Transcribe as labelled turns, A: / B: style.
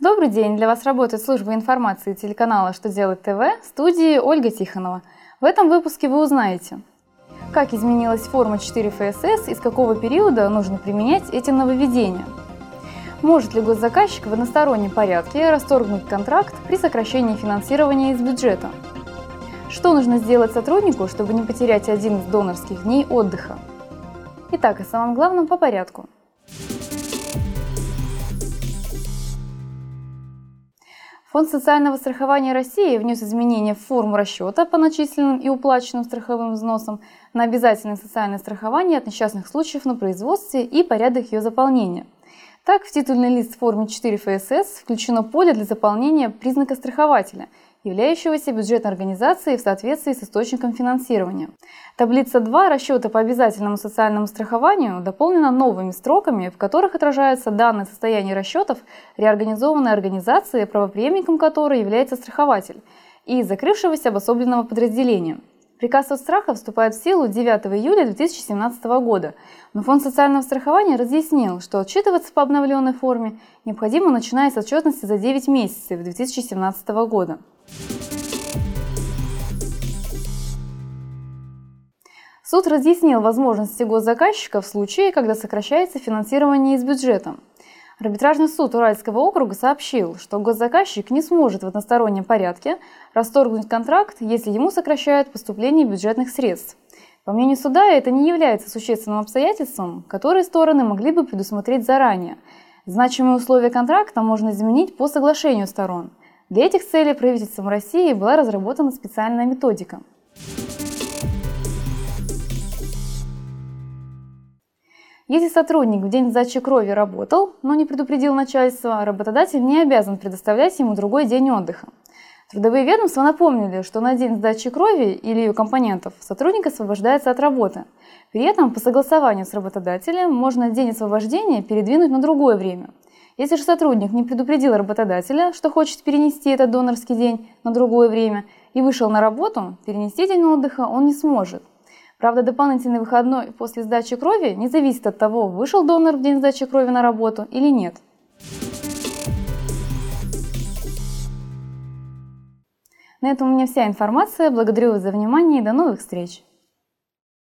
A: Добрый день! Для вас работает служба информации телеканала «Что делать ТВ» в студии Ольга Тихонова. В этом выпуске вы узнаете, как изменилась форма 4 ФСС и с какого периода нужно применять эти нововведения. Может ли госзаказчик в одностороннем порядке расторгнуть контракт при сокращении финансирования из бюджета? Что нужно сделать сотруднику, чтобы не потерять один из донорских дней отдыха? Итак, о самом главном по порядку – Фонд социального страхования России внес изменения в форму расчета по начисленным и уплаченным страховым взносам на обязательное социальное страхование от несчастных случаев на производстве и порядок ее заполнения. Так, в титульный лист в форме 4 ФСС включено поле для заполнения признака страхователя – являющегося бюджетной организацией в соответствии с источником финансирования. Таблица 2 расчета по обязательному социальному страхованию дополнена новыми строками, в которых отражаются данные состояния расчетов реорганизованной организации, правоприемником которой является страхователь, и закрывшегося обособленного подразделения. Приказ от страха вступает в силу 9 июля 2017 года, но Фонд социального страхования разъяснил, что отчитываться по обновленной форме необходимо начиная с отчетности за 9 месяцев 2017 года. Суд разъяснил возможности госзаказчика в случае, когда сокращается финансирование из бюджета. Арбитражный суд Уральского округа сообщил, что госзаказчик не сможет в одностороннем порядке расторгнуть контракт, если ему сокращают поступление бюджетных средств. По мнению суда, это не является существенным обстоятельством, которое стороны могли бы предусмотреть заранее. Значимые условия контракта можно изменить по соглашению сторон. Для этих целей правительством России была разработана специальная методика. Если сотрудник в день сдачи крови работал, но не предупредил начальство, работодатель не обязан предоставлять ему другой день отдыха. Трудовые ведомства напомнили, что на день сдачи крови или ее компонентов сотрудник освобождается от работы. При этом по согласованию с работодателем можно день освобождения передвинуть на другое время. Если же сотрудник не предупредил работодателя, что хочет перенести этот донорский день на другое время и вышел на работу, перенести день отдыха он не сможет. Правда, дополнительный выходной после сдачи крови не зависит от того, вышел донор в день сдачи крови на работу или нет. На этом у меня вся информация. Благодарю вас за внимание и до новых встреч!